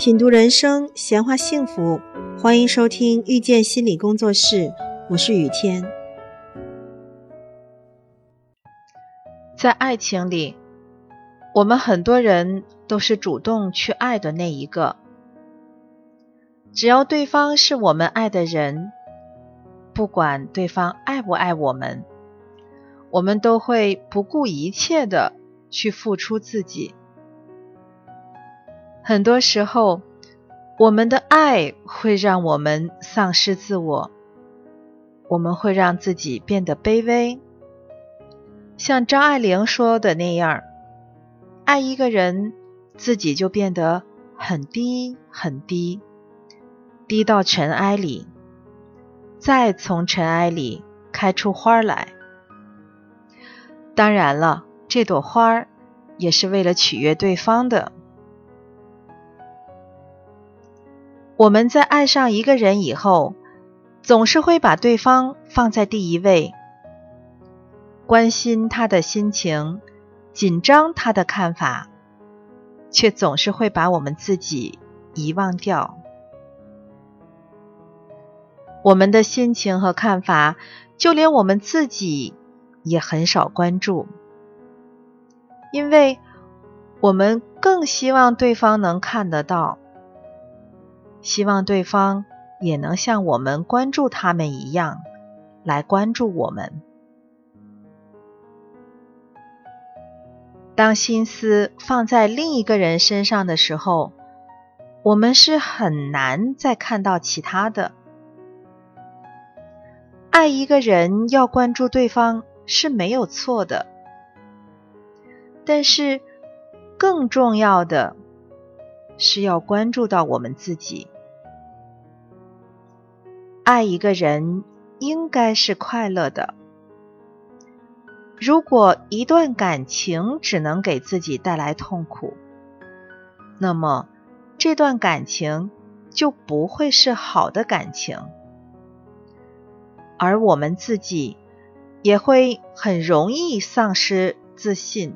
品读人生，闲话幸福，欢迎收听遇见心理工作室，我是雨天。在爱情里，我们很多人都是主动去爱的那一个。只要对方是我们爱的人，不管对方爱不爱我们，我们都会不顾一切的去付出自己。很多时候，我们的爱会让我们丧失自我，我们会让自己变得卑微。像张爱玲说的那样，爱一个人，自己就变得很低很低，低到尘埃里，再从尘埃里开出花来。当然了，这朵花也是为了取悦对方的。我们在爱上一个人以后，总是会把对方放在第一位，关心他的心情，紧张他的看法，却总是会把我们自己遗忘掉。我们的心情和看法，就连我们自己也很少关注，因为我们更希望对方能看得到。希望对方也能像我们关注他们一样来关注我们。当心思放在另一个人身上的时候，我们是很难再看到其他的。爱一个人要关注对方是没有错的，但是更重要的。是要关注到我们自己。爱一个人应该是快乐的。如果一段感情只能给自己带来痛苦，那么这段感情就不会是好的感情，而我们自己也会很容易丧失自信，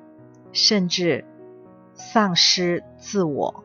甚至丧失自我。